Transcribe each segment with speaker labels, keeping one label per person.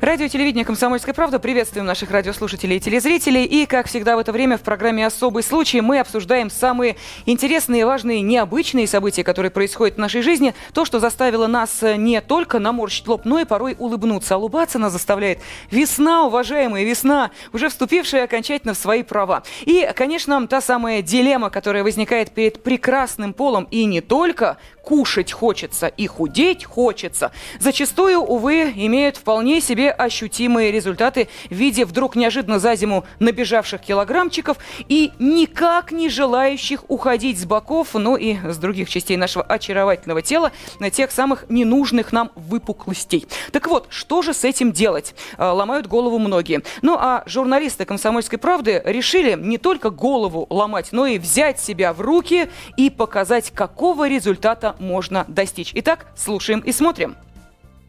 Speaker 1: Радио телевидение «Комсомольская правда». Приветствуем наших радиослушателей и телезрителей. И, как всегда в это время в программе «Особый случай» мы обсуждаем самые интересные, важные, необычные события, которые происходят в нашей жизни. То, что заставило нас не только наморщить лоб, но и порой улыбнуться. А улыбаться нас заставляет весна, уважаемая весна, уже вступившая окончательно в свои права. И, конечно, та самая дилемма, которая возникает перед прекрасным полом и не только, кушать хочется и худеть хочется, зачастую, увы, имеют вполне себе ощутимые результаты в виде вдруг неожиданно за зиму набежавших килограммчиков и никак не желающих уходить с боков, ну и с других частей нашего очаровательного тела, на тех самых ненужных нам выпуклостей. Так вот, что же с этим делать? А, ломают голову многие. Ну а журналисты «Комсомольской правды» решили не только голову ломать, но и взять себя в руки и показать, какого результата можно достичь. Итак, слушаем и смотрим.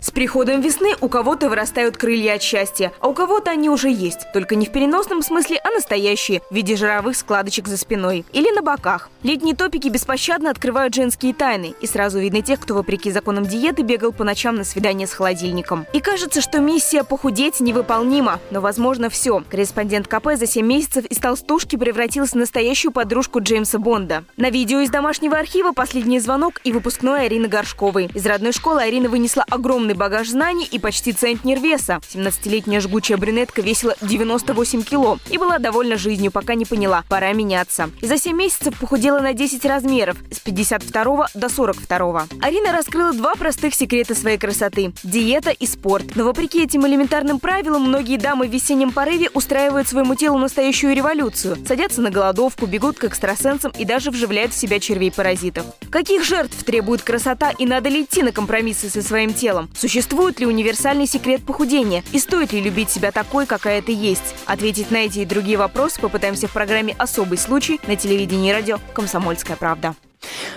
Speaker 2: С приходом весны у кого-то вырастают крылья от счастья, а у кого-то они уже есть, только не в переносном смысле, а настоящие, в виде жировых складочек за спиной или на боках. Летние топики беспощадно открывают женские тайны, и сразу видно тех, кто вопреки законам диеты бегал по ночам на свидание с холодильником. И кажется, что миссия похудеть невыполнима, но возможно все. Корреспондент КП за 7 месяцев из толстушки превратился в настоящую подружку Джеймса Бонда. На видео из домашнего архива последний звонок и выпускной Арины Горшковой. Из родной школы Арина вынесла огромный огромный багаж знаний и почти центнер веса. 17-летняя жгучая брюнетка весила 98 кило и была довольна жизнью, пока не поняла, пора меняться. И за 7 месяцев похудела на 10 размеров, с 52 до 42. Арина раскрыла два простых секрета своей красоты – диета и спорт. Но вопреки этим элементарным правилам, многие дамы в весеннем порыве устраивают своему телу настоящую революцию. Садятся на голодовку, бегут к экстрасенсам и даже вживляют в себя червей-паразитов. Каких жертв требует красота и надо ли идти на компромиссы со своим телом? Существует ли универсальный секрет похудения? И стоит ли любить себя такой, какая ты есть? Ответить на эти и другие вопросы попытаемся в программе «Особый случай» на телевидении и радио «Комсомольская правда».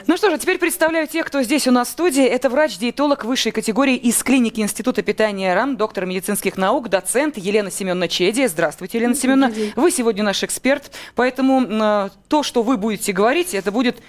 Speaker 1: Ну что же, теперь представляю тех, кто здесь у нас в студии. Это врач-диетолог высшей категории из клиники Института питания РАН, доктор медицинских наук, доцент Елена Семеновна Чеди. Здравствуйте, Елена Семеновна. Вы сегодня наш эксперт, поэтому э, то, что вы будете говорить, это будет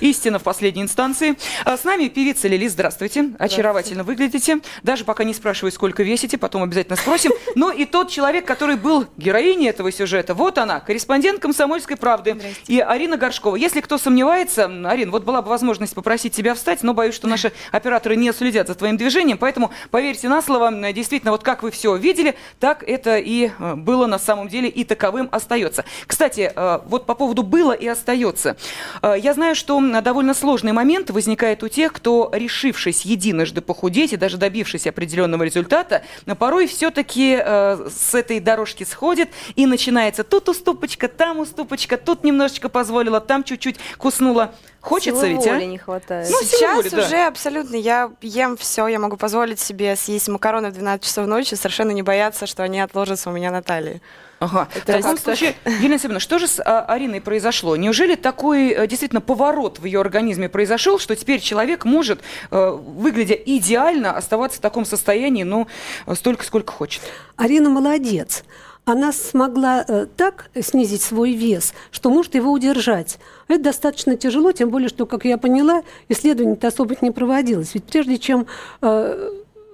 Speaker 1: Истина в последней инстанции. А с нами певица Лили. Здравствуйте. Здравствуйте. Очаровательно выглядите. Даже пока не спрашиваю, сколько весите, потом обязательно спросим. Но и тот человек, который был героиней этого сюжета, вот она, корреспондент «Комсомольской правды» и Арина Горшкова. Если кто сомневается, Арин, вот была бы возможность попросить тебя встать, но боюсь, что наши операторы не следят за твоим движением, поэтому поверьте на слово, действительно, вот как вы все видели, так это и э, было на самом деле и таковым остается. Кстати, э, вот по поводу «было» и остается. Э, я знаю, что что довольно сложный момент возникает у тех, кто, решившись единожды похудеть и даже добившись определенного результата, порой все-таки э, с этой дорожки сходит и начинается тут уступочка, там уступочка, тут немножечко позволила, там чуть-чуть куснула. Хочется
Speaker 3: Силы
Speaker 1: ведь, а?
Speaker 3: воли не хватает.
Speaker 1: Ну,
Speaker 3: Сейчас
Speaker 1: воли, да.
Speaker 3: уже абсолютно я ем все, я могу позволить себе съесть макароны в 12 часов ночи, совершенно не бояться, что они отложатся у меня на талии.
Speaker 1: Ага. в таком случае, Елена Семеновна, что же с а, Ариной произошло? Неужели такой а, действительно поворот в ее организме произошел, что теперь человек может, а, выглядя идеально, оставаться в таком состоянии, ну, столько, сколько хочет?
Speaker 4: Арина молодец она смогла э, так снизить свой вес, что может его удержать. Это достаточно тяжело, тем более, что, как я поняла, исследований-то особо не проводилось. Ведь прежде чем э,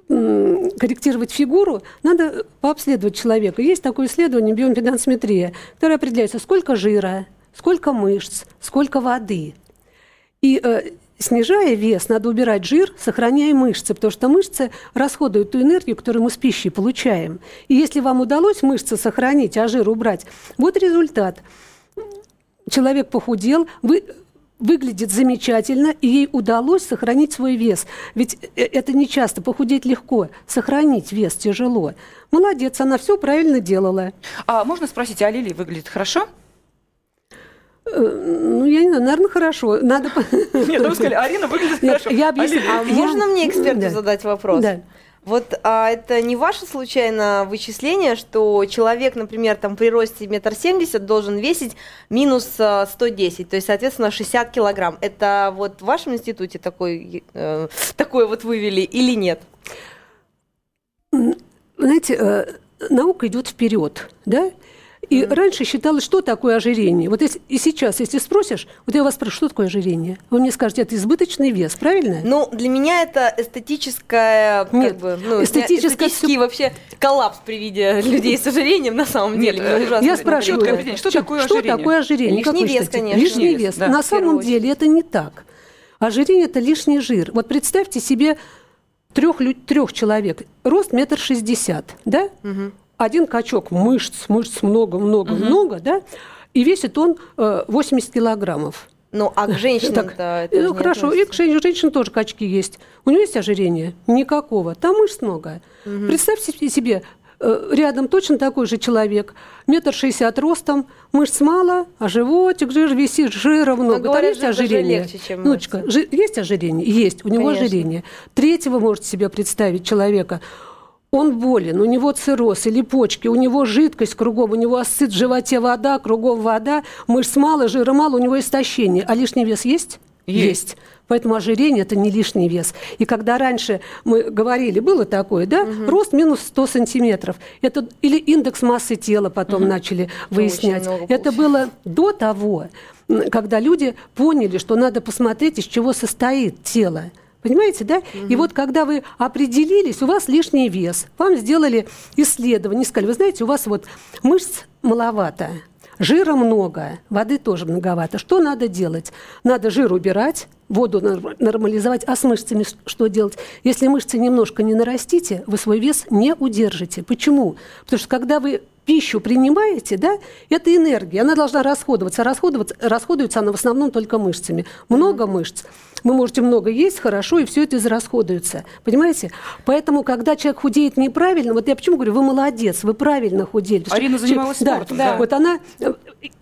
Speaker 4: корректировать фигуру, надо пообследовать человека. Есть такое исследование биоимпедансметрия, которое определяется, сколько жира, сколько мышц, сколько воды. И э, снижая вес, надо убирать жир, сохраняя мышцы, потому что мышцы расходуют ту энергию, которую мы с пищей получаем. И если вам удалось мышцы сохранить, а жир убрать, вот результат. Человек похудел, вы выглядит замечательно, и ей удалось сохранить свой вес. Ведь э, это не часто, похудеть легко, сохранить вес тяжело. Молодец, она все правильно делала.
Speaker 1: А можно спросить, а Лили выглядит хорошо?
Speaker 4: Э, ну, я не знаю, наверное, хорошо. Надо...
Speaker 1: Нет, ну вы сказали, Арина выглядит хорошо.
Speaker 3: Я объясню. А, а можно мне эксперту да. задать вопрос?
Speaker 4: Да.
Speaker 3: Вот а это не ваше случайно вычисление, что человек, например, там при росте метр семьдесят должен весить минус 110, а, то есть, соответственно, 60 килограмм. Это вот в вашем институте такой, э, такое вот вывели или нет?
Speaker 4: Знаете, э, наука идет вперед, да? И mm. раньше считалось, что такое ожирение. Вот если, и сейчас, если спросишь, вот я вас спрашиваю, что такое ожирение? Вы мне скажете, это избыточный вес, правильно?
Speaker 3: Ну, для меня это эстетическое,
Speaker 4: Нет,
Speaker 3: как бы, ну,
Speaker 4: эстетическое
Speaker 3: эстетический все... вообще коллапс при виде людей с ожирением, на самом деле.
Speaker 4: Нет, я спрашиваю,
Speaker 1: что такое ожирение?
Speaker 4: Что такое ожирение?
Speaker 3: Лишний вес, конечно.
Speaker 4: Лишний вес. Да, на самом деле это не так. Ожирение – это лишний жир. Вот представьте себе трех, трех человек, рост метр шестьдесят, да? Угу один качок мышц, мышц много-много-много, угу. да, и весит он э, 80 килограммов.
Speaker 3: Ну, а к женщинам
Speaker 4: это Ну, хорошо, и к женщине, женщин тоже качки есть. У нее есть ожирение? Никакого. Там мышц много. Угу. Представьте себе, э, рядом точно такой же человек, метр шестьдесят ростом, мышц мало, а животик, жир висит, жира много.
Speaker 3: Но, говорят, Там есть ожирение? Легче, чем
Speaker 4: Нучка, жи- есть ожирение? Есть, у него Конечно. ожирение. Третьего можете себе представить человека – он болен, у него цирроз или почки, у него жидкость кругом, у него осыт в животе вода, кругом вода, мышц мало, жира мало, у него истощение. А лишний вес есть?
Speaker 1: Есть. есть.
Speaker 4: Поэтому ожирение – это не лишний вес. И когда раньше мы говорили, было такое, да, угу. рост минус 100 сантиметров, это, или индекс массы тела потом угу. начали выяснять. Это было до того, когда люди поняли, что надо посмотреть, из чего состоит тело. Понимаете, да? Угу. И вот когда вы определились, у вас лишний вес, вам сделали исследование, сказали, вы знаете, у вас вот мышц маловато, жира много, воды тоже многовато. Что надо делать? Надо жир убирать, воду нормализовать, а с мышцами что делать? Если мышцы немножко не нарастите, вы свой вес не удержите. Почему? Потому что когда вы пищу принимаете, да, это энергия, она должна расходоваться. Расходоваться, расходуется она в основном только мышцами. Много мышц вы можете много есть, хорошо, и все это израсходуется. Понимаете? Поэтому, когда человек худеет неправильно, вот я почему говорю, вы молодец, вы правильно худели.
Speaker 1: Арина занималась спортом. Да,
Speaker 4: да. Вот она,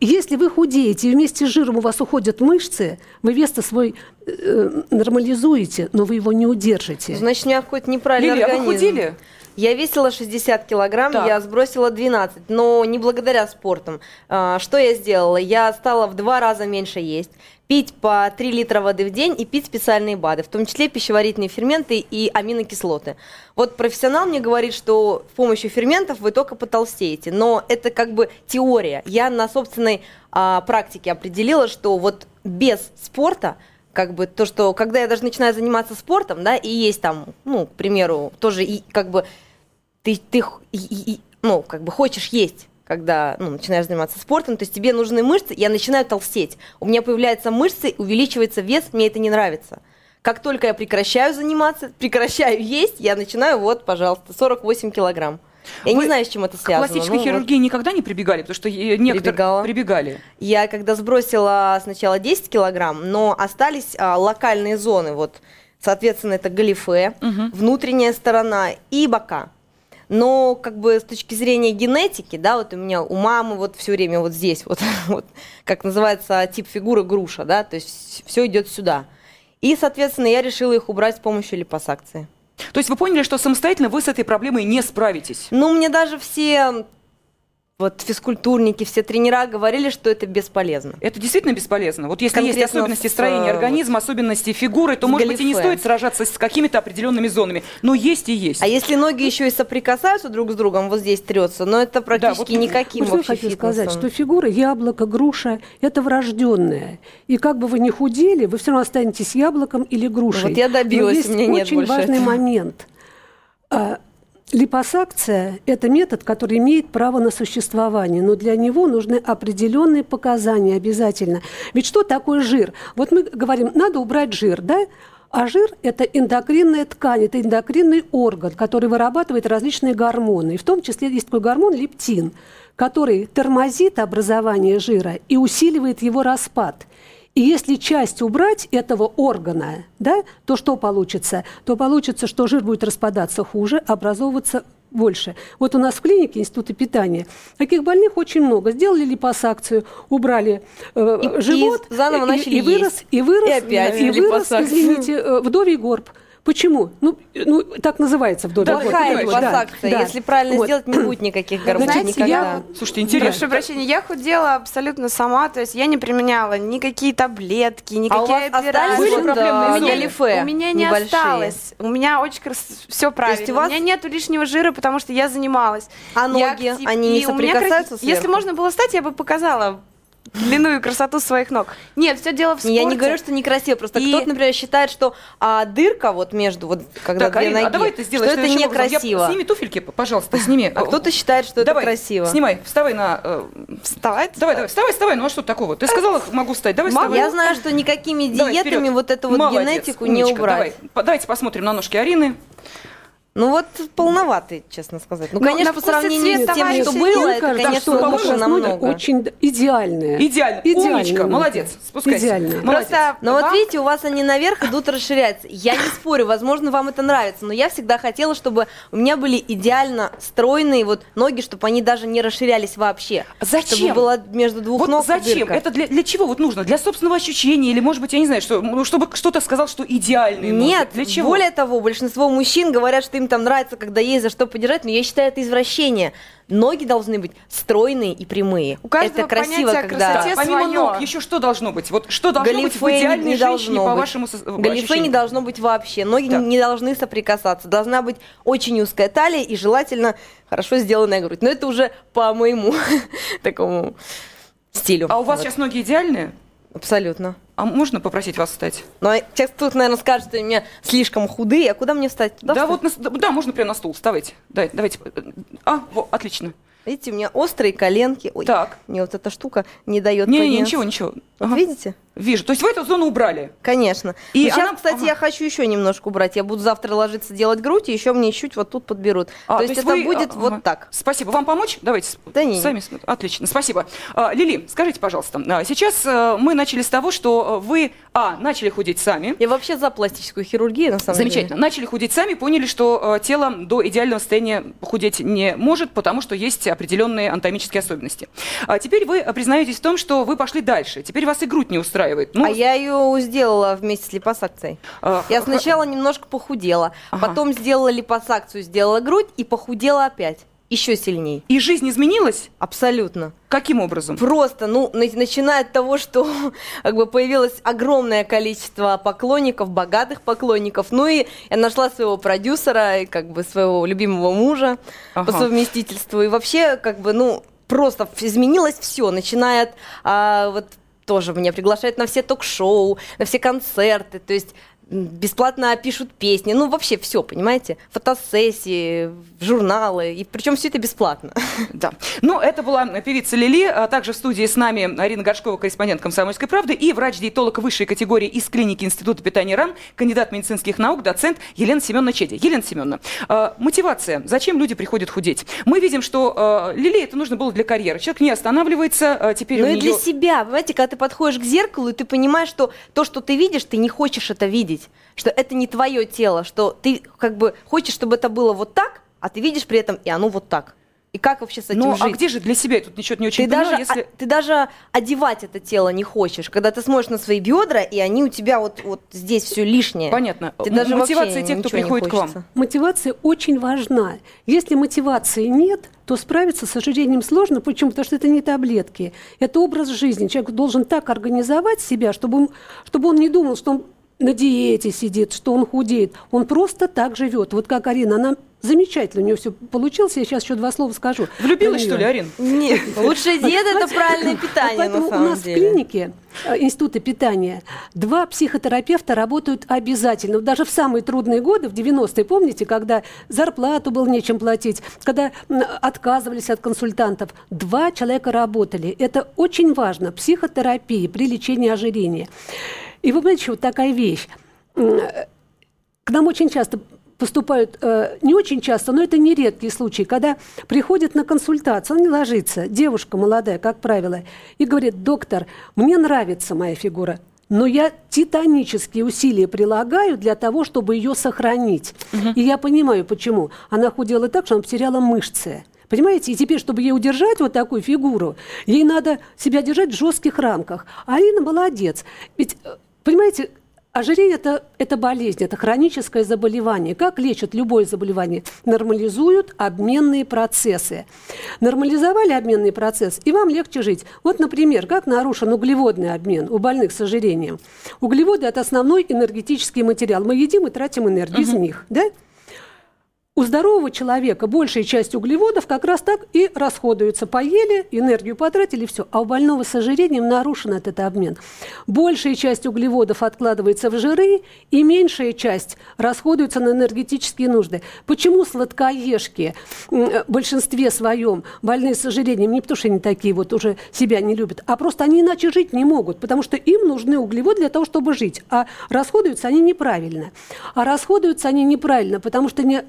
Speaker 4: если вы худеете, и вместе с жиром у вас уходят мышцы, вы вес свой э, нормализуете, но вы его не удержите.
Speaker 3: Значит, у меня какой-то неправильный
Speaker 1: Лилия,
Speaker 3: организм.
Speaker 1: А вы худели?
Speaker 3: Я весила 60 килограмм, так. я сбросила 12, но не благодаря спорту. А, что я сделала? Я стала в два раза меньше есть, пить по 3 литра воды в день и пить специальные БАДы, в том числе пищеварительные ферменты и аминокислоты. Вот профессионал мне говорит, что с помощью ферментов вы только потолстеете, но это как бы теория. Я на собственной а, практике определила, что вот без спорта как бы то, что когда я даже начинаю заниматься спортом, да, и есть там, ну, к примеру, тоже и как бы ты, ты и, и, ну, как бы хочешь есть, когда ну, начинаешь заниматься спортом, то есть тебе нужны мышцы, я начинаю толстеть. У меня появляются мышцы, увеличивается вес, мне это не нравится. Как только я прекращаю заниматься, прекращаю есть, я начинаю, вот, пожалуйста, 48 килограмм. Я Вы не знаю, с чем это связано.
Speaker 1: К классической ну, хирургии вот. никогда не прибегали, потому что некоторые Прибегала. прибегали.
Speaker 3: Я когда сбросила сначала 10 килограмм, но остались а, локальные зоны, вот, соответственно, это галифе, угу. внутренняя сторона и бока. Но как бы с точки зрения генетики, да, вот у меня у мамы вот все время вот здесь вот, вот как называется тип фигуры груша, да, то есть все идет сюда. И, соответственно, я решила их убрать с помощью липосакции.
Speaker 1: То есть вы поняли, что самостоятельно вы с этой проблемой не справитесь?
Speaker 3: Ну, мне даже все вот физкультурники, все тренера говорили, что это бесполезно.
Speaker 1: Это действительно бесполезно. Вот если Конкретно есть особенности строения организма, особенности фигуры, то, может галифе. быть, и не стоит сражаться с какими-то определенными зонами. Но есть и есть.
Speaker 3: А если ноги еще и соприкасаются друг с другом, вот здесь трется, но это практически да, вот никаким
Speaker 4: вот вообще хочу сказать, что фигура яблоко, груша – это врожденная. И как бы вы ни худели, вы все равно останетесь яблоком или грушей.
Speaker 3: Вот я добилась,
Speaker 4: но
Speaker 3: есть у меня
Speaker 4: очень важный
Speaker 3: этого.
Speaker 4: момент а, – Липосакция – это метод, который имеет право на существование, но для него нужны определенные показания обязательно. Ведь что такое жир? Вот мы говорим, надо убрать жир, да? А жир – это эндокринная ткань, это эндокринный орган, который вырабатывает различные гормоны. И в том числе есть такой гормон лептин, который тормозит образование жира и усиливает его распад. И если часть убрать этого органа, да, то что получится? То получится, что жир будет распадаться хуже, образовываться больше. Вот у нас в клинике Института питания таких больных очень много. Сделали липосакцию, убрали э, и, живот,
Speaker 3: и заново начали
Speaker 4: и, и вырос,
Speaker 3: есть.
Speaker 4: и вырос, и, опять и вырос, извините, э, вдовий горб. Почему? Ну, ну так называется в доме.
Speaker 1: Да,
Speaker 3: Плохая
Speaker 4: вот, да,
Speaker 3: липосакция.
Speaker 4: да.
Speaker 3: Если правильно
Speaker 4: Вот.
Speaker 3: сделать, не будет никаких горбов
Speaker 4: Значит,
Speaker 3: никогда.
Speaker 4: я-
Speaker 1: Слушайте, интересно.
Speaker 5: Прошу прощения, я худела абсолютно сама, то есть я не применяла никакие таблетки, никакие
Speaker 3: А у вас остались
Speaker 5: операции.
Speaker 1: Были проблемные
Speaker 3: а,
Speaker 1: зоны?
Speaker 3: галифе
Speaker 5: У меня не
Speaker 3: небольшие?
Speaker 5: осталось. У меня очень все правильно.
Speaker 3: есть у вас-
Speaker 5: У меня нету лишнего жира, потому что я занималась.
Speaker 3: А
Speaker 5: Я
Speaker 3: ноги,
Speaker 5: актив-
Speaker 3: они не
Speaker 5: у меня
Speaker 3: соприкасаются
Speaker 5: крас- Если
Speaker 3: сверху?
Speaker 5: можно было встать, я бы показала длину и красоту своих ног. Нет, все дело в спорте.
Speaker 3: Я не говорю, что некрасиво, просто
Speaker 5: И-
Speaker 3: кто-то, например, считает, что а, дырка вот между, вот когда
Speaker 1: Так,
Speaker 3: две
Speaker 1: Арина,
Speaker 3: ноги,
Speaker 1: а давай ты сделаешь
Speaker 3: что это
Speaker 1: образом. Я-
Speaker 3: некрасиво.
Speaker 1: Сними туфельки, пожалуйста, сними.
Speaker 3: А кто-то считает, что это
Speaker 1: давай,
Speaker 3: красиво.
Speaker 1: Снимай, вставай на... э,
Speaker 5: Вставать?
Speaker 1: Давай, давай, вставай, вставай, ну а что такого? Ты сказала, могу встать, давай вставай.
Speaker 3: Я знаю, что никакими
Speaker 1: Давай,
Speaker 3: диетами
Speaker 1: вперед.
Speaker 3: вот эту вот
Speaker 1: Молодец,
Speaker 3: генетику не
Speaker 1: умничка,
Speaker 3: убрать.
Speaker 1: Давай, давайте посмотрим на ножки Арины.
Speaker 3: Ну вот полноватый, честно сказать. Ну,
Speaker 5: Ну,
Speaker 3: конечно, по сравнению с тем, что было, это,
Speaker 4: кажется,
Speaker 3: конечно,
Speaker 4: что
Speaker 1: лучше
Speaker 3: намного.
Speaker 4: очень идеальная.
Speaker 1: Идеально,
Speaker 4: Идеальная
Speaker 1: умничка, молодец, спускайся.
Speaker 4: Идеальная.
Speaker 1: Молодец.
Speaker 5: Просто
Speaker 3: Но вот
Speaker 5: вам-
Speaker 3: видите, у вас они наверх идут расширяться. Я не спорю, возможно, вам это нравится, но я всегда хотела, чтобы у меня были идеально стройные вот ноги, чтобы они даже не расширялись вообще.
Speaker 1: Зачем?
Speaker 3: Чтобы было между двух
Speaker 1: Вот
Speaker 3: ног
Speaker 1: зачем?
Speaker 3: дырка.
Speaker 1: Это для, для чего вот нужно? Для собственного ощущения? Или, может быть, я не знаю, что, ну, чтобы кто-то сказал, что идеальные ноги?
Speaker 3: Нет,
Speaker 1: Для чего?
Speaker 3: более того, большинство мужчин говорят, что им там нравится, когда есть за что подержать, но я считаю это извращение. Ноги должны быть стройные и прямые.
Speaker 5: У каждого
Speaker 3: это красиво,
Speaker 5: понятие о
Speaker 3: когда...
Speaker 5: красоте
Speaker 1: Помимо ног, еще что должно быть? Вот что должно быть в
Speaker 3: Галифе
Speaker 1: идеальной
Speaker 3: не
Speaker 1: женщине,
Speaker 3: должно
Speaker 1: по
Speaker 3: быть.
Speaker 1: вашему со-
Speaker 3: Галифе не должно быть вообще. Ноги
Speaker 1: Так.
Speaker 3: не должны соприкасаться. Должна быть очень узкая талия и желательно хорошо сделанная грудь. Но это уже по моему такому стилю.
Speaker 1: А у вас
Speaker 3: Вот.
Speaker 1: сейчас ноги идеальные?
Speaker 3: Абсолютно.
Speaker 1: А можно попросить вас встать?
Speaker 3: Но сейчас тут, наверное, скажут, что меня слишком худые. А куда мне встать? Туда
Speaker 1: да,
Speaker 3: встать?
Speaker 1: вот, на да, можно прямо на стул. Вставайте. Да, давайте. А, во, отлично.
Speaker 3: Видите, у меня острые коленки. Ой,
Speaker 1: Так.
Speaker 3: мне вот эта штука не дает
Speaker 1: Не, не, ничего, ничего.
Speaker 3: Вот
Speaker 1: Ага.
Speaker 3: видите?
Speaker 1: Вижу. То есть вы эту зону убрали?
Speaker 3: Конечно.
Speaker 1: И
Speaker 3: И сейчас,
Speaker 1: она-
Speaker 3: кстати,
Speaker 1: ага.
Speaker 3: я хочу еще немножко убрать. Я буду завтра ложиться делать грудь, и еще мне чуть вот тут подберут.
Speaker 1: А,
Speaker 3: то, есть это
Speaker 1: вы,
Speaker 3: будет
Speaker 1: а,
Speaker 3: вот
Speaker 1: ага.
Speaker 3: так.
Speaker 1: Спасибо. Вам помочь? Давайте. с-
Speaker 3: Да не,
Speaker 1: Сами. см- Отлично. Спасибо. А, Лили, скажите, пожалуйста, а, сейчас а, мы начали с того, что а, вы, а, начали худеть сами.
Speaker 3: Я вообще за пластическую хирургию, на самом
Speaker 1: Замечательно.
Speaker 3: деле.
Speaker 1: Начали худеть сами, поняли, что э, тело до идеального состояния худеть не может, потому что есть определенные анатомические особенности. А теперь вы признаетесь в том, что вы пошли дальше. Теперь вас и грудь не устраивает. Ну,
Speaker 3: А я ее сделала вместе с липосакцией.
Speaker 1: э,
Speaker 3: Я
Speaker 1: х-
Speaker 3: сначала немножко похудела,
Speaker 1: Ага.
Speaker 3: потом сделала липосакцию, сделала грудь и похудела опять. Еще сильней.
Speaker 1: И жизнь изменилась?
Speaker 3: Абсолютно.
Speaker 1: Каким образом?
Speaker 3: Просто, ну, на- начиная от того, что как бы появилось огромное количество поклонников, богатых поклонников, ну и я нашла своего продюсера, и как бы своего любимого мужа
Speaker 1: Ага.
Speaker 3: по совместительству, и вообще, как бы, ну, просто изменилось все, начиная от, а, вот, тоже меня приглашают на все ток-шоу, на все концерты, то есть бесплатно пишут песни, ну вообще все, понимаете, фотосессии, журналы, и причем все это бесплатно.
Speaker 1: Да. Ну, это была певица Лили, а также в студии с нами Арина Горшкова, корреспондент «Комсомольской правды», и врач-диетолог высшей категории из клиники Института питания РАН, кандидат медицинских наук, доцент Елена Семеновна Чеди. Елена Семеновна, э, мотивация. Зачем люди приходят худеть? Мы видим, что э, Лили это нужно было для карьеры. Человек не останавливается, э, теперь
Speaker 3: Ну и
Speaker 1: нее...
Speaker 3: для себя, понимаете, когда ты подходишь к зеркалу, и ты понимаешь, что то, что ты видишь, ты не хочешь это видеть, что это не твое тело, что ты как бы хочешь, чтобы это было вот так, а ты видишь при этом, и оно вот так. И как вообще с этим
Speaker 1: Ну,
Speaker 3: жить?
Speaker 1: а где же для себя? Я тут ничего не очень
Speaker 3: ты
Speaker 1: понимаю,
Speaker 3: даже,
Speaker 1: если...
Speaker 3: а- ты даже одевать это тело не хочешь, когда ты смотришь на свои бедра, и они у тебя вот, вот здесь все лишнее.
Speaker 1: Понятно.
Speaker 3: Ты
Speaker 1: М-
Speaker 3: даже
Speaker 1: мотивация тех, кто приходит к вам.
Speaker 3: хочется.
Speaker 4: Мотивация очень важна. Если мотивации нет, то справиться с ожирением сложно. Почему? Потому что это не таблетки. Это образ жизни. Человек должен так организовать себя, чтобы он, чтобы он не думал, что он на диете сидит, что он худеет. Он просто так живет. Вот как Арина, она замечательно, у нее все получилось. Я сейчас еще два слова скажу.
Speaker 1: Влюбилась, что ли,
Speaker 4: неё.
Speaker 1: Арин?
Speaker 3: Нет, лучшая диета – это правильное питание,
Speaker 4: поэтому
Speaker 3: на самом
Speaker 4: у нас в клинике э, Института питания два психотерапевта работают обязательно. Даже в самые трудные годы, в 90-е, помните, когда зарплату было нечем платить, когда отказывались от консультантов, два человека работали. Это очень важно. Психотерапия при лечении ожирения. И вы понимаете, вот такая вещь. К нам очень часто поступают, э, не очень часто, но это не редкие случаи, когда приходит на консультацию, он не ложится, девушка молодая, как правило, и говорит, доктор, мне нравится моя фигура, но я титанические усилия прилагаю для того, чтобы ее сохранить. И я понимаю, почему. Она худела так, что она потеряла мышцы. Понимаете? И теперь, чтобы ей удержать вот такую фигуру, ей надо себя держать в жестких рамках. А Арина молодец. Ведь, э, понимаете, Ожирение это, – это болезнь, это хроническое заболевание. Как лечат любое заболевание? Нормализуют обменные процессы. Нормализовали обменный процесс, и вам легче жить. Вот, например, как нарушен углеводный обмен у больных с ожирением. Углеводы – это основной энергетический материал. Мы едим и тратим энергию угу. из них. Да? У здорового человека большая часть углеводов как раз так и расходуются. Поели, энергию потратили, все. А у больного с ожирением нарушен этот обмен. Большая часть углеводов откладывается в жиры, и меньшая часть расходуется на энергетические нужды. Почему сладкоежки в большинстве своем больные с ожирением, не потому что они такие вот уже себя не любят, а просто они иначе жить не могут, потому что им нужны углеводы для того, чтобы жить. А расходуются они неправильно. А расходуются они неправильно, потому что не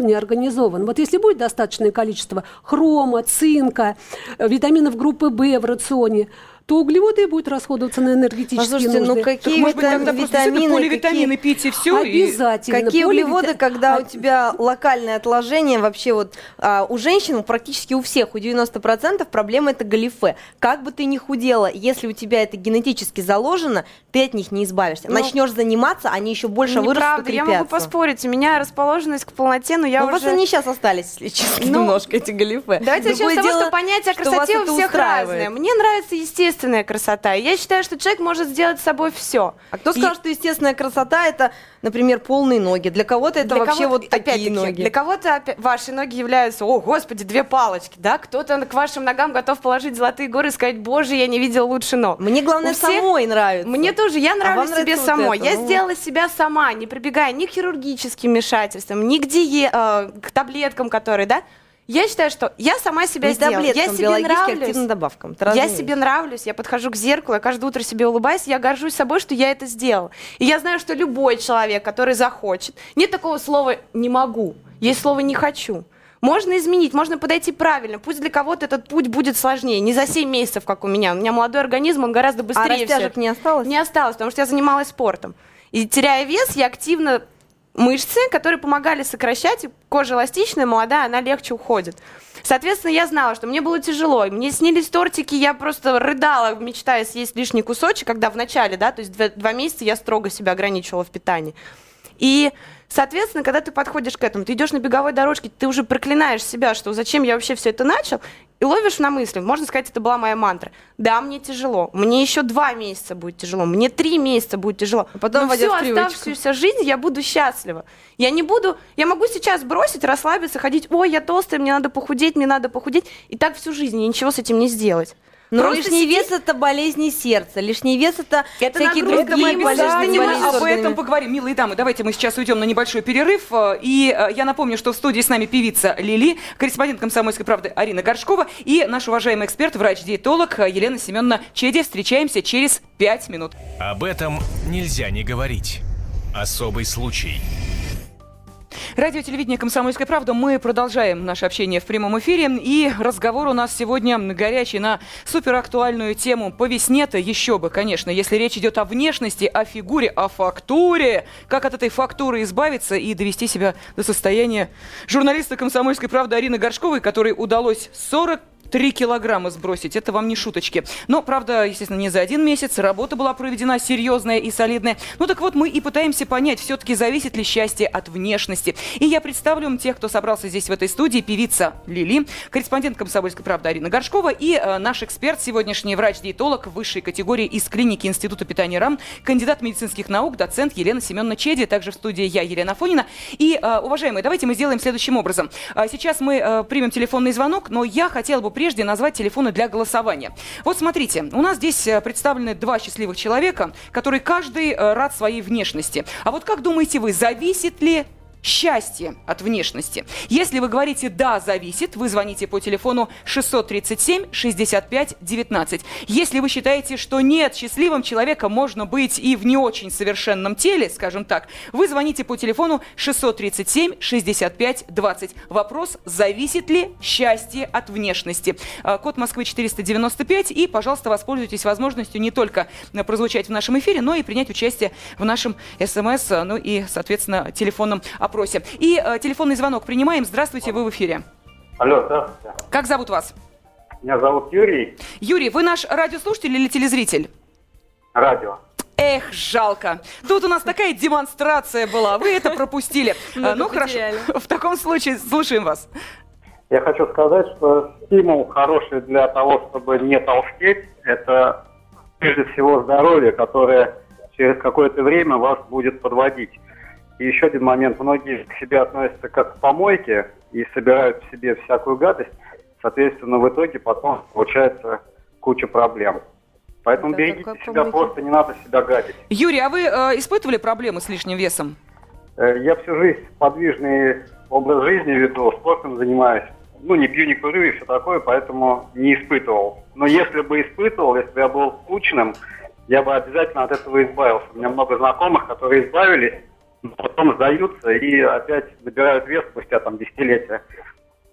Speaker 4: не организован. Вот если будет достаточное количество хрома, цинка, э, витаминов группы В в рационе, то углеводы будут расходоваться на энергетические
Speaker 3: Послушайте,
Speaker 4: нужды.
Speaker 3: ну какие так, может быть, витамины,
Speaker 1: поливитамины какие... пить и все?
Speaker 4: Обязательно.
Speaker 3: Какие Поливита... углеводы, когда а... у тебя локальное отложение, вообще вот а, у женщин, практически у всех, у 90% проблема это галифе. Как бы ты ни худела, если у тебя это генетически заложено, ты от них не избавишься. Ну, Начнешь заниматься, они еще больше вырастут
Speaker 5: Неправда, я могу поспорить, у меня расположенность к полноте, но я
Speaker 3: но
Speaker 5: уже...
Speaker 3: у вас они сейчас остались, если честно, ну, немножко эти галифе.
Speaker 5: Давайте начнем с того, что понятие о красоте у всех разное. Мне нравится естественно естественная красота. И я считаю, что человек может сделать с собой все.
Speaker 3: А кто и... скажет, что естественная красота это, например, полные ноги? Для кого-то это для вообще кого вот такие ноги.
Speaker 5: Для кого-то ваши ноги являются, о, господи, две палочки, да? Кто-то к вашим ногам готов положить золотые горы и сказать, боже, я не видел лучше ног.
Speaker 3: Мне главное всех... самой нравится.
Speaker 5: Мне тоже, я а нравлюсь а себе самой. Вот я ну... сделала себя сама, не прибегая ни к хирургическим вмешательствам, ни к, дие... э, к таблеткам, которые, да? Я считаю, что я сама себя
Speaker 3: не
Speaker 5: сделала. Я себе
Speaker 3: нравлюсь. добавкам.
Speaker 5: Я себе нравлюсь, я подхожу к зеркалу, я каждое утро себе улыбаюсь, я горжусь собой, что я это сделала. И я знаю, что любой человек, который захочет, нет такого слова «не могу», есть слово «не хочу». Можно изменить, можно подойти правильно. Пусть для кого-то этот путь будет сложнее. Не за 7 месяцев, как у меня. У меня молодой организм, он гораздо быстрее. А
Speaker 3: растяжек все. не осталось?
Speaker 5: Не осталось, потому что я занималась спортом. И теряя вес, я активно мышцы, которые помогали сокращать, и кожа эластичная, молодая, она легче уходит. Соответственно, я знала, что мне было тяжело. Мне снились тортики, я просто рыдала, мечтая съесть лишний кусочек, когда в начале, да, то есть два, два месяца я строго себя ограничивала в питании. И Соответственно, когда ты подходишь к этому, ты идешь на беговой дорожке, ты уже проклинаешь себя, что зачем я вообще все это начал, и ловишь на мысли, можно сказать, это была моя мантра. Да, мне тяжело, мне еще два месяца будет тяжело, мне три месяца будет тяжело, а потом Но всю оставшуюся жизнь я буду счастлива. Я не буду, я могу сейчас бросить, расслабиться, ходить, ой, я толстая, мне надо похудеть, мне надо похудеть, и так всю жизнь, и ничего с этим не сделать.
Speaker 3: Но Просто лишний сидеть... вес это болезни сердца, лишний вес это,
Speaker 1: это всякие другие болезни. болезни об этом поговорим, милые дамы. Давайте мы сейчас уйдем на небольшой перерыв. И э, я напомню, что в студии с нами певица Лили, корреспондент «Комсомольской правды» Арина Горшкова и наш уважаемый эксперт, врач-диетолог Елена Семеновна Чеди. Встречаемся через пять минут.
Speaker 6: Об этом нельзя не говорить. Особый случай.
Speaker 1: Радио телевидение «Комсомольская правда». Мы продолжаем наше общение в прямом эфире. И разговор у нас сегодня горячий на суперактуальную тему. По весне-то еще бы, конечно, если речь идет о внешности, о фигуре, о фактуре. Как от этой фактуры избавиться и довести себя до состояния журналиста «Комсомольской правды» Арины Горшковой, которой удалось 40 Три килограмма сбросить, это вам не шуточки. Но, правда, естественно, не за один месяц. Работа была проведена серьезная и солидная. Ну так вот, мы и пытаемся понять, все-таки зависит ли счастье от внешности. И я представлю вам тех, кто собрался здесь в этой студии. Певица Лили, корреспондент «Комсомольской правды» Арина Горшкова и э, наш эксперт сегодняшний врач-диетолог высшей категории из клиники Института питания РАМ, кандидат медицинских наук, доцент Елена Семеновна Чеди. Также в студии я, Елена Фонина. И, э, уважаемые, давайте мы сделаем следующим образом. Э, сейчас мы э, примем телефонный звонок, но я хотела бы прежде назвать телефоны для голосования. Вот смотрите, у нас здесь э, представлены два счастливых человека, которые каждый э, рад своей внешности. А вот как думаете вы, зависит ли счастье от внешности. Если вы говорите «да, зависит», вы звоните по телефону 637 65 19. Если вы считаете, что нет, счастливым человеком можно быть и в не очень совершенном теле, скажем так, вы звоните по телефону 637 65 20. Вопрос «зависит ли счастье от внешности?» а, Код Москвы 495 и, пожалуйста, воспользуйтесь возможностью не только прозвучать в нашем эфире, но и принять участие в нашем СМС, ну и, соответственно, телефонном опросе опросе. И э, телефонный звонок принимаем. Здравствуйте, вы в эфире.
Speaker 7: Алло, здравствуйте.
Speaker 1: Как зовут вас?
Speaker 7: Меня зовут Юрий.
Speaker 1: Юрий, вы наш радиослушатель или телезритель?
Speaker 7: Радио.
Speaker 1: Эх, жалко. Тут у нас такая демонстрация была, вы это пропустили.
Speaker 3: Много
Speaker 1: А, Ну хорошо, в таком случае слушаем вас.
Speaker 7: Я хочу сказать, что стимул хороший для того, чтобы не толстеть, это прежде всего здоровье, которое через какое-то время вас будет подводить. И еще один момент. Многие к себе относятся как к помойке и собирают в себе всякую гадость. Соответственно, в итоге потом получается куча проблем. Поэтому
Speaker 3: Да,
Speaker 7: берегите себя,
Speaker 3: помойки.
Speaker 7: просто не надо себя гадить.
Speaker 1: Юрий, а вы э, испытывали проблемы с лишним весом?
Speaker 7: Э, Я всю жизнь подвижный образ жизни веду, спортом занимаюсь. Ну, не пью, не курю и все такое, поэтому не испытывал. Но если бы испытывал, если бы я был скучным, я бы обязательно от этого избавился. У меня много знакомых, которые избавились, потом сдаются и опять набирают вес спустя там десятилетия.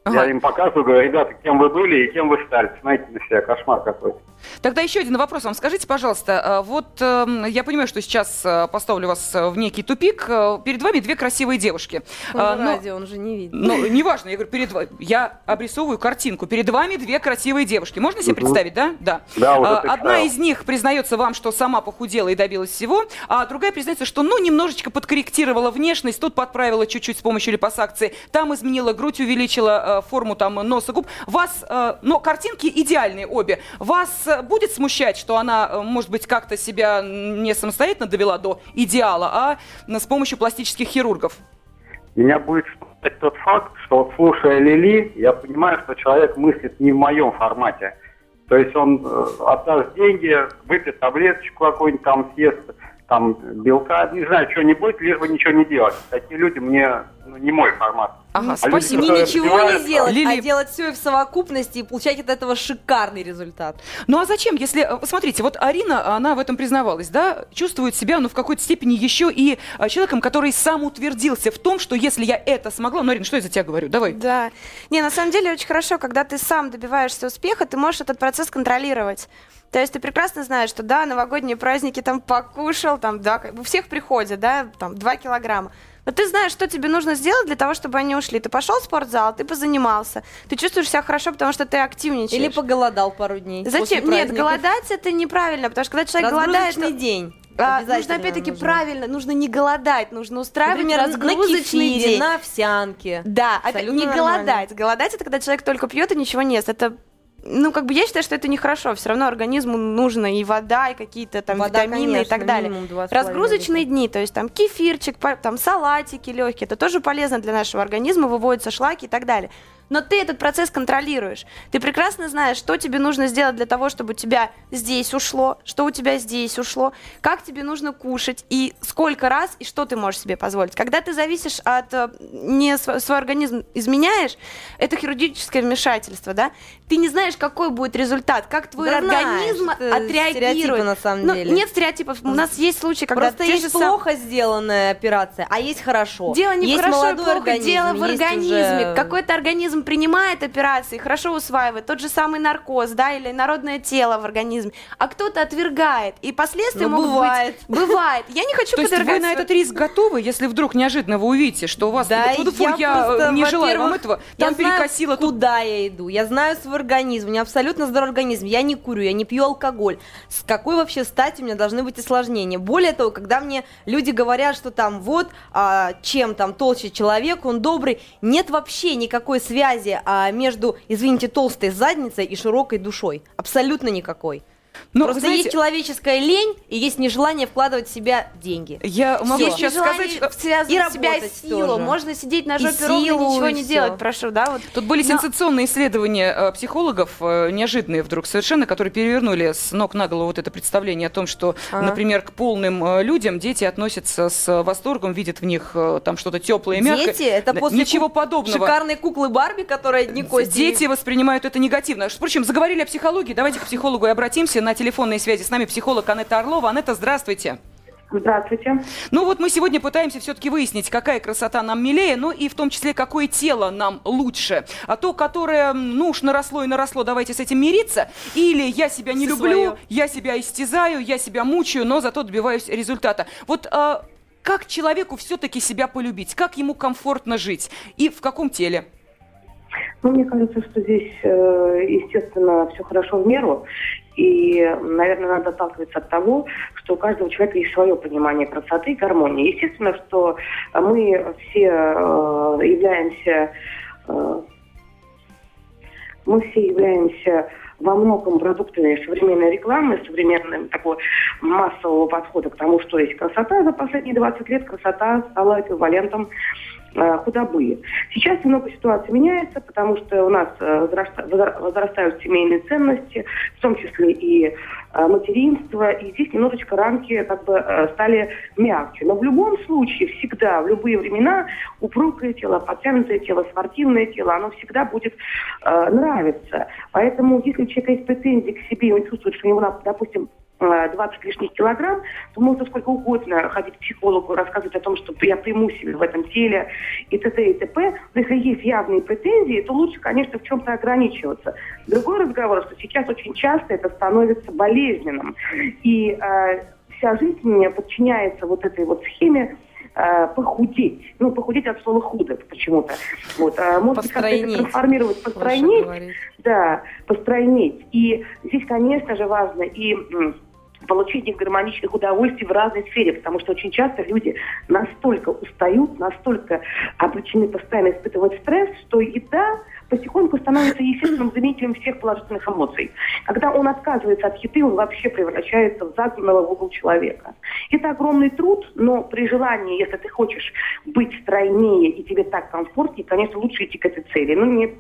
Speaker 1: Ага.
Speaker 7: Я им показываю, говорю, ребята, кем вы были и кем вы стали. Смотрите на себя, кошмар какой-то.
Speaker 1: Тогда еще один вопрос вам. Скажите, пожалуйста, э, вот э, я понимаю, что сейчас э, поставлю вас в некий тупик. Перед вами две красивые девушки.
Speaker 3: Он
Speaker 1: А, но-
Speaker 3: радио, он же не видит.
Speaker 1: Ну, неважно, я говорю, перед вами. Я обрисовываю картинку. Перед вами две красивые девушки. Можно себе представить, да? Да.
Speaker 7: Да, вот
Speaker 1: Одна из них признается вам, что сама похудела и добилась всего, а другая признается, что, ну, немножечко подкорректировала внешность, тут подправила чуть-чуть с помощью липосакции, там изменила грудь, увеличила э, форму там носа, губ. Вас, э, но картинки идеальные обе. Вас э, будет смущать, что она, может быть, как-то себя не самостоятельно довела до идеала, а с помощью пластических хирургов?
Speaker 7: Меня будет смущать тот факт, что слушая Лили, я понимаю, что человек мыслит не в моем формате. То есть он отдаст деньги, выпьет таблеточку какую-нибудь там, съест там белка, не знаю, что-нибудь, лишь бы ничего не делать. Такие люди мне ну, не мой формат.
Speaker 1: Ага,
Speaker 7: А
Speaker 1: спасибо.
Speaker 3: Не ничего не
Speaker 7: добиваются-
Speaker 3: делать,
Speaker 1: Лили-
Speaker 3: а делать все в совокупности и получать от этого шикарный результат.
Speaker 1: Ну а зачем, если, э, посмотрите, вот Арина, она в этом признавалась, да, чувствует себя, ну, в какой-то степени еще и э, человеком, который сам утвердился в том, что если я это смогла, ну, Арина, что я за тебя говорю, давай.
Speaker 5: Да. Не, на самом деле очень хорошо, когда ты сам добиваешься успеха, ты можешь этот процесс контролировать. То есть ты прекрасно знаешь, что да, новогодние праздники там покушал, там, да, у всех приходят, да, там, 2 килограмма. Но ты знаешь, что тебе нужно сделать для того, чтобы они ушли. Ты пошел в спортзал, ты позанимался, ты чувствуешь себя хорошо, потому что ты активничаешь.
Speaker 3: Или поголодал пару дней.
Speaker 5: Зачем? Нет, голодать это неправильно, потому что когда человек голодает,
Speaker 3: Разгрузочный
Speaker 5: то-
Speaker 3: день.
Speaker 5: а, нужно опять-таки
Speaker 3: нужно.
Speaker 5: правильно, нужно не голодать, нужно устраивать
Speaker 3: Например, на
Speaker 5: разгрузочный
Speaker 3: кефире,
Speaker 5: день.
Speaker 3: на овсянке.
Speaker 5: Да,
Speaker 3: Абсолютно
Speaker 5: не
Speaker 3: нормально.
Speaker 5: голодать. Голодать это когда человек только пьет и ничего не ест. Это ну, как бы я считаю, что это нехорошо. Все равно организму нужно и вода, и какие-то там
Speaker 3: Вода,
Speaker 5: витамины и
Speaker 3: конечно,
Speaker 5: так далее.
Speaker 3: минимум 2,5
Speaker 5: Разгрузочные дни, то есть там кефирчик, там салатики легкие, это тоже полезно для нашего организма, выводятся шлаки и так далее. Но ты этот процесс контролируешь. Ты прекрасно знаешь, что тебе нужно сделать для того, чтобы у тебя здесь ушло, что у тебя здесь ушло, как тебе нужно кушать и сколько раз и что ты можешь себе позволить. Когда ты зависишь от э, не св- свой организм изменяешь, это хирургическое вмешательство, да? Ты не знаешь, какой будет результат, как твой
Speaker 3: Да знаешь,
Speaker 5: организм
Speaker 3: это
Speaker 5: отреагирует.
Speaker 3: на самом
Speaker 5: Ну,
Speaker 3: деле.
Speaker 5: Нет стереотипов. У нас есть случаи, когда
Speaker 3: Просто есть
Speaker 5: сам-
Speaker 3: плохо сделанная операция, а есть хорошо.
Speaker 5: Дело не
Speaker 3: есть
Speaker 5: хорошо и
Speaker 3: молодой
Speaker 5: плохо,
Speaker 3: организм,
Speaker 5: дело в организме.
Speaker 3: уже-
Speaker 5: Какой-то организм принимает операции, хорошо усваивает, тот же самый наркоз, да, или народное тело в организме, а кто-то отвергает, и последствия
Speaker 3: Ну,
Speaker 5: могут
Speaker 3: бывает.
Speaker 5: быть... Бывает. Я не хочу
Speaker 1: То есть вы
Speaker 5: подвергать
Speaker 1: на этот риск готовы, если вдруг неожиданно вы увидите, что у вас,
Speaker 3: Да, я,
Speaker 1: я,
Speaker 3: просто,
Speaker 1: э, не желаю вам этого, там перекосило,
Speaker 3: куда я иду. Я знаю свой организм, у меня абсолютно здоровый организм. Я не курю, я не пью алкоголь. С какой вообще стати у меня должны быть осложнения? Более того, когда мне люди говорят, что там вот, а, чем там толще человек, он добрый, нет вообще никакой связи а, между, извините, толстой задницей и широкой душой. Абсолютно никакой.
Speaker 1: Ну,
Speaker 3: Просто
Speaker 1: знаете,
Speaker 3: есть человеческая лень и есть нежелание вкладывать в себя деньги.
Speaker 1: я могу
Speaker 5: Есть
Speaker 1: сейчас сказать,
Speaker 5: связывать
Speaker 3: и
Speaker 5: себя силу.
Speaker 3: тоже.
Speaker 5: Можно сидеть на
Speaker 3: И
Speaker 5: жопе ровно и
Speaker 3: силу,
Speaker 5: ничего
Speaker 3: и
Speaker 5: не
Speaker 3: всё.
Speaker 5: делать, прошу, да, вот.
Speaker 1: Тут были
Speaker 5: Но-
Speaker 1: сенсационные исследования э, психологов, э, неожиданные вдруг совершенно, которые перевернули с ног на голову вот это представление о том, что,
Speaker 3: Ага.
Speaker 1: например, к полным э, людям дети относятся с восторгом, видят в них э, там что-то теплое и мягкое.
Speaker 3: Дети, это после
Speaker 1: Ничего
Speaker 3: ку-
Speaker 1: подобного.
Speaker 3: шикарной куклы Барби, которая не кости.
Speaker 1: Дети воспринимают это негативно. Впрочем, заговорили о психологии. Давайте к психологу и обратимся. На телефонной связи с нами психолог Анетта Орлова. Анетта, здравствуйте.
Speaker 8: Здравствуйте.
Speaker 1: Ну вот мы сегодня пытаемся все-таки выяснить, какая красота нам милее, ну и в том числе, какое тело нам лучше. А то, которое, ну уж наросло и наросло, давайте с этим мириться. Или я себя не
Speaker 5: Все
Speaker 1: люблю,
Speaker 5: своё.
Speaker 1: я себя истязаю, я себя мучаю, но зато добиваюсь результата. Вот а, как человеку все-таки себя полюбить? Как ему комфортно жить? И в каком теле?
Speaker 8: Ну, мне кажется, что здесь, э, естественно, все хорошо в меру. И, наверное, надо отталкиваться от того, что у каждого человека есть свое понимание красоты и гармонии. Естественно, что мы все э, являемся э, мы все являемся во многом продуктами современной рекламы, современным такого массового подхода к тому, что есть красота. За последние 20 лет красота стала эквивалентом худобы. Сейчас немного ситуация меняется, потому что у нас э, возрастают семейные ценности, в том числе и э, материнство, и здесь немножечко рамки как бы стали мягче. Но в любом случае, всегда, в любые времена, упругое тело, подтянутое тело, спортивное тело, оно всегда будет э, нравиться. Поэтому, если у человека есть претензии к себе, он чувствует, что у него, допустим, 20 лишних килограмм, то можно сколько угодно ходить к психологу, рассказывать о том, что я приму себе в этом теле и т.д. и т.п. Но если есть явные претензии, то лучше, конечно, в чем-то ограничиваться. Другой разговор, что сейчас очень часто это становится болезненным. И э, вся жизнь мне подчиняется вот этой вот схеме э, похудеть. Ну, похудеть от слова худо почему-то. Вот. А, может быть, как-то это трансформировать, постройнеть. Да, постройнеть. И здесь, конечно же, важно и получение гармоничных удовольствий в разной сфере, потому что очень часто люди настолько устают, настолько обречены постоянно испытывать стресс, что еда потихоньку становится естественным заметителем всех положительных эмоций. Когда он отказывается от еды, он вообще превращается в загнанного в угол человека. Это огромный труд, но при желании, если ты хочешь быть стройнее и тебе так комфортнее, конечно, лучше идти к этой цели. Ну, нет,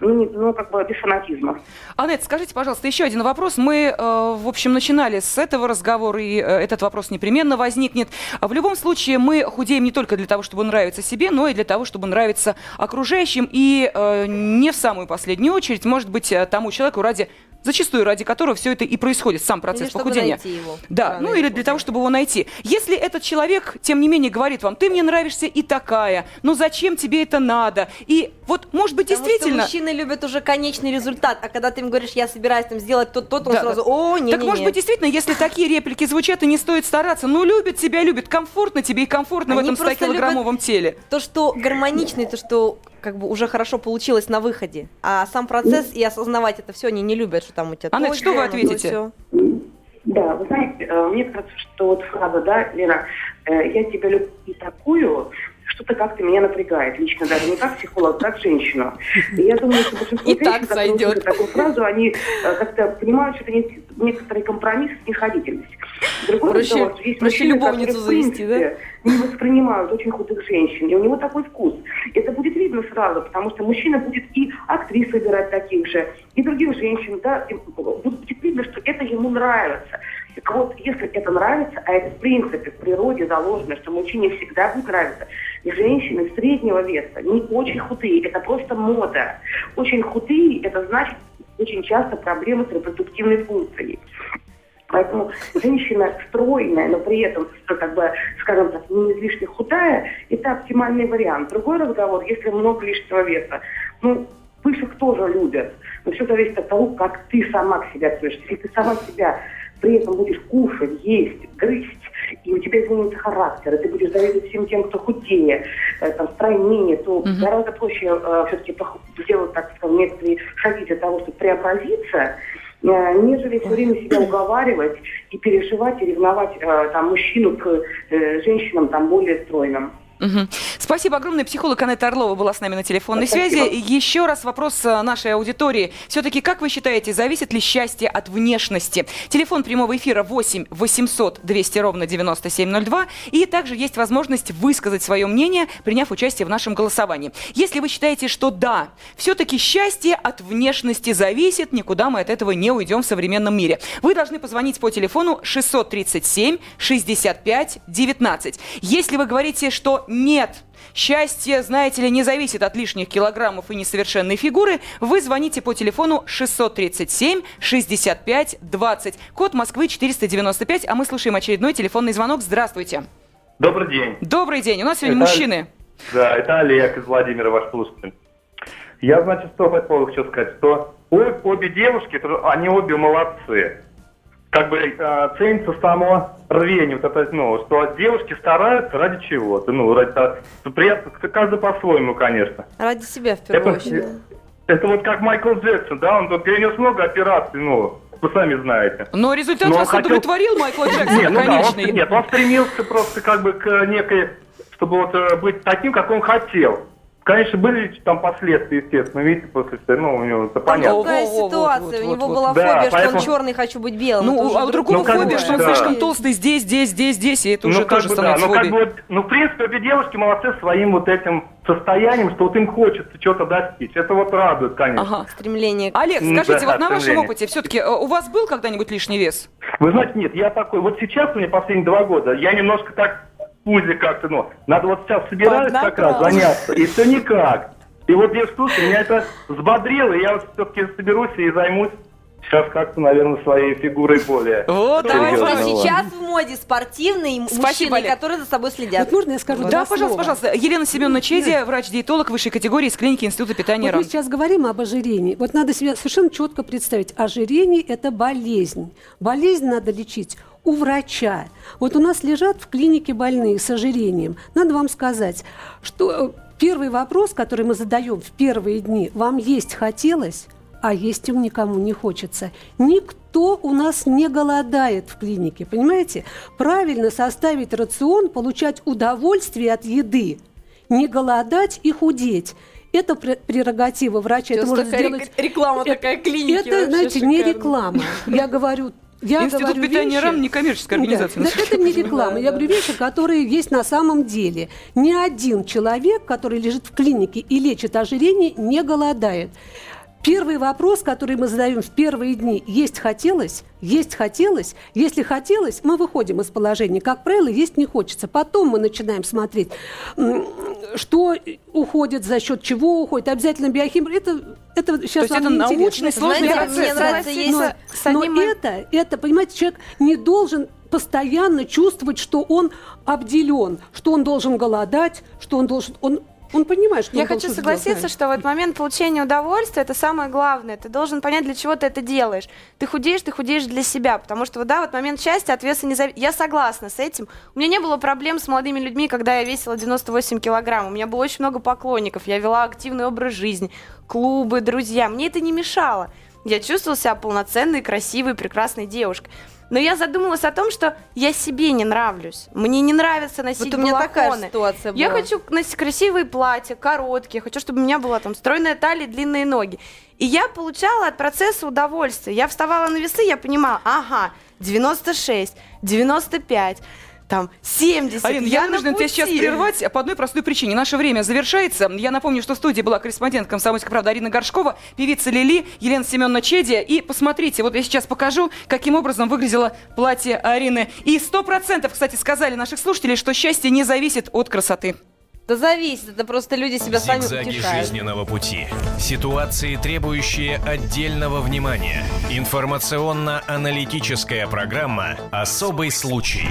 Speaker 8: ну, ну, как бы без фанатизма.
Speaker 1: Аннет, скажите, пожалуйста, еще один вопрос. Мы, э, в общем, начинали с этого разговора, и э, этот вопрос непременно возникнет. В любом случае, мы худеем не только для того, чтобы нравиться себе, но и для того, чтобы нравиться окружающим, и э, не в самую последнюю очередь, может быть, тому человеку ради зачастую ради которого все это и происходит, сам процесс или похудения.
Speaker 3: Чтобы найти его,
Speaker 1: да, ну или для того, чтобы его найти. Если этот человек, тем не менее, говорит вам, ты мне нравишься и такая, ну зачем тебе это надо? И вот, может быть,
Speaker 3: Потому
Speaker 1: действительно...
Speaker 3: Что мужчины любят уже конечный результат, а когда ты им говоришь, я собираюсь там сделать то-то, он да, сразу, о, не,
Speaker 1: Так,
Speaker 3: не,
Speaker 1: может
Speaker 3: не.
Speaker 1: быть, действительно, если такие реплики звучат, и не стоит стараться, ну, любит тебя, любит, комфортно тебе и комфортно
Speaker 3: Они
Speaker 1: в этом 100-килограммовом теле.
Speaker 3: То, что гармоничный, то, что как бы уже хорошо получилось на выходе. А сам процесс и осознавать это все они не любят, что там у тебя
Speaker 1: Анна, то, что вы ответите?
Speaker 8: Да, вы знаете, э, мне кажется, что вот фраза, да, Лена, э, я тебя люблю и такую, что-то как-то меня напрягает лично, даже не как психолог, как женщину. И я думаю, что большинство
Speaker 1: и женщин, которые слышат
Speaker 8: такую фразу, они э, как-то понимают, что это некоторый компромисс, снисходительность. Другой
Speaker 1: проще, разговор, есть проще мужчины, любовницу которые, завести,
Speaker 8: принципе, да? не воспринимают очень худых женщин, и у него такой вкус. Это будет видно сразу, потому что мужчина будет и актрис выбирать таких же, и других женщин, да, и будет видно, что это ему нравится. Так вот, если это нравится, а это в принципе в природе заложено, что мужчине всегда будет нравиться, и женщины среднего веса, не очень худые, это просто мода. Очень худые, это значит очень часто проблемы с репродуктивной функцией. Поэтому женщина стройная, но при этом, как бы, скажем так, не излишне худая, это оптимальный вариант. Другой разговор, если много лишнего веса, ну, пышек тоже любят. Но все зависит от того, как ты сама к себе относишься. Если ты сама себя при этом будешь кушать, есть, грызть, и у тебя изменится характер, и ты будешь завидовать всем тем, кто худее, э, там, стройнее, то угу. гораздо проще э, все-таки сделать, так скажем, некоторые шаги для того, чтобы преобразиться, э, нежели все время себя уговаривать и переживать, и ревновать э, там, мужчину к э, женщинам там, более стройным.
Speaker 1: Угу. Спасибо огромное. Психолог Анетта Орлова была с нами на телефонной Спасибо. связи. Еще раз вопрос э, нашей аудитории. Все-таки, как вы считаете, зависит ли счастье от внешности? Телефон прямого эфира 8 800 200 ровно 9702. И также есть возможность высказать свое мнение, приняв участие в нашем голосовании. Если вы считаете, что да, все-таки счастье от внешности зависит, никуда мы от этого не уйдем в современном мире. Вы должны позвонить по телефону 637 65 19. Если вы говорите, что нет. Счастье, знаете ли, не зависит от лишних килограммов и несовершенной фигуры. Вы звоните по телефону 637 65 20. Код Москвы 495, а мы слушаем очередной телефонный звонок. Здравствуйте.
Speaker 9: Добрый день.
Speaker 1: Добрый день. У нас сегодня это... мужчины.
Speaker 9: Да, это Олег из Владимира, ваш слушатель. Я, значит, что по этому хочу сказать, что обе девушки, они обе молодцы как бы э, ценится само рвение, вот это, ну, что девушки стараются ради чего-то, ну, ради того, приятно, каждый по-своему, конечно.
Speaker 3: Ради себя, в первую
Speaker 9: это,
Speaker 3: очередь.
Speaker 9: Это вот как Майкл Джексон, да, он тут перенес много операций, ну, вы сами знаете.
Speaker 1: Но результат
Speaker 9: Но
Speaker 1: вас
Speaker 9: хотел-
Speaker 1: удовлетворил, Майкл Джексон,
Speaker 9: Не, ну да,
Speaker 1: конечно.
Speaker 9: он, нет, он стремился просто как бы к некой, чтобы вот э, быть таким, как он хотел. Конечно, были там последствия, естественно, видите, после, ну, у него это понятно.
Speaker 3: Такая ситуация.
Speaker 1: вот,
Speaker 3: У него
Speaker 1: вот.
Speaker 3: была
Speaker 9: Да,
Speaker 3: фобия, что
Speaker 9: поэтому-
Speaker 3: он черный, хочу быть белым.
Speaker 1: Ну,
Speaker 3: уже
Speaker 1: а у
Speaker 3: друг-
Speaker 1: другого
Speaker 9: Ну,
Speaker 1: фобия,
Speaker 9: бы,
Speaker 1: что он
Speaker 9: да.
Speaker 1: слишком толстый здесь, здесь, здесь, здесь, и это уже
Speaker 9: ну, как
Speaker 1: тоже
Speaker 9: бы, да,
Speaker 1: становится
Speaker 9: ну, как бы, вот, ну, в принципе, обе девушки молодцы своим вот этим состоянием, что вот им хочется чего-то достичь. Это вот радует, конечно.
Speaker 1: Ага.
Speaker 3: Стремление
Speaker 1: Олег, скажите,
Speaker 9: да,
Speaker 1: вот на вашем опыте, все-таки у вас был когда-нибудь лишний вес?
Speaker 9: Вы знаете, нет, я такой, вот сейчас мне последние два года, я немножко так пузе как-то, ну, надо вот сейчас собираюсь как раз заняться, и все никак. И вот я слушаю, меня это взбодрило, и я вот все-таки соберусь и займусь сейчас как-то, наверное, своей фигурой более.
Speaker 1: Вот,
Speaker 9: давайте.
Speaker 3: Сейчас в моде спортивные
Speaker 1: Спасибо,
Speaker 3: мужчины,
Speaker 1: Олег.
Speaker 3: которые за собой следят.
Speaker 4: Вот можно я скажу
Speaker 1: Да, пожалуйста,
Speaker 4: слова?
Speaker 1: пожалуйста. Елена Семеновна Чедия, врач-диетолог высшей категории из клиники Института питания
Speaker 4: Вот мы
Speaker 1: РАН.
Speaker 4: сейчас говорим об ожирении. Вот надо себе совершенно четко представить. Ожирение – это болезнь. Болезнь надо лечить у врача. Вот у нас лежат в клинике больные с ожирением. Надо вам сказать, что э, первый вопрос, который мы задаем в первые дни, вам есть хотелось, а есть им никому не хочется. Никто у нас не голодает в клинике, понимаете? Правильно составить рацион, получать удовольствие от еды, не голодать и худеть. Это пре- прерогатива врача. Это
Speaker 5: Сейчас
Speaker 4: может
Speaker 5: такая
Speaker 4: сделать...
Speaker 5: рек- реклама
Speaker 4: Это-
Speaker 5: такая клиники
Speaker 4: Это, знаете, не
Speaker 5: шикарная.
Speaker 4: реклама. Я говорю... Я
Speaker 1: Институт
Speaker 4: говорю
Speaker 1: питания
Speaker 4: вещи-
Speaker 1: РАН не коммерческая
Speaker 4: Да,
Speaker 1: организация.
Speaker 4: да,
Speaker 1: насколько
Speaker 4: это не реклама. Я говорю вещи, которые есть на самом деле. Ни один человек, который лежит в клинике и лечит ожирение, не голодает. Первый вопрос, который мы задаем в первые дни, есть хотелось, есть хотелось. Если хотелось, мы выходим из положения. Как правило, есть не хочется. Потом мы начинаем смотреть, что уходит, за счет чего уходит. Обязательно биохимия. Это, это сейчас
Speaker 1: есть это научный, сложный
Speaker 3: Знаете,
Speaker 1: процесс.
Speaker 3: мне нравится,
Speaker 5: Согласиться
Speaker 3: есть
Speaker 4: но
Speaker 5: мо-
Speaker 4: это, это, понимаете, человек не должен постоянно чувствовать, что он обделен, что он должен голодать, что он должен... Он, он понимает, что
Speaker 5: Я
Speaker 4: он
Speaker 5: хочу согласиться,
Speaker 4: сделать.
Speaker 5: что вот момент получения удовольствия это самое главное. Ты должен понять, для чего ты это делаешь. Ты худеешь, ты худеешь для себя, потому что вот, да, вот момент счастья от веса не зависит. Я согласна с этим. У меня не было проблем с молодыми людьми, когда я весила 98 килограмм. У меня было очень много поклонников. Я вела активный образ жизни, клубы, друзья. Мне это не мешало. Я чувствовала себя полноценной, красивой, прекрасной девушкой. Но я задумалась о том, что я себе не нравлюсь. Мне не нравится носить
Speaker 3: Вот у меня такая
Speaker 5: балахоны.
Speaker 3: ситуация была.
Speaker 5: Я хочу носить красивые платья, короткие, хочу, чтобы у меня была там стройная талия, длинные ноги. И я получала от процесса удовольствие. Я вставала на весы, я понимала, ага, 96, 95, там 70.
Speaker 1: Арина, я
Speaker 5: на
Speaker 1: вынуждена тебя сейчас прервать по одной простой причине. Наше время завершается. Я напомню, что в студии была корреспондент «Комсомольской правды» Арина Горшкова, певица Лили, Елена Семеновна Чедия. И посмотрите, вот я сейчас покажу, каким образом выглядело платье Арины. И сто процентов, кстати, сказали наших слушателей, что счастье не зависит от красоты.
Speaker 3: Да зависит, это просто люди себя сами
Speaker 6: Зигзаги
Speaker 3: утешают.
Speaker 6: жизненного пути. Ситуации, требующие отдельного внимания. Информационно-аналитическая программа «Особый случай».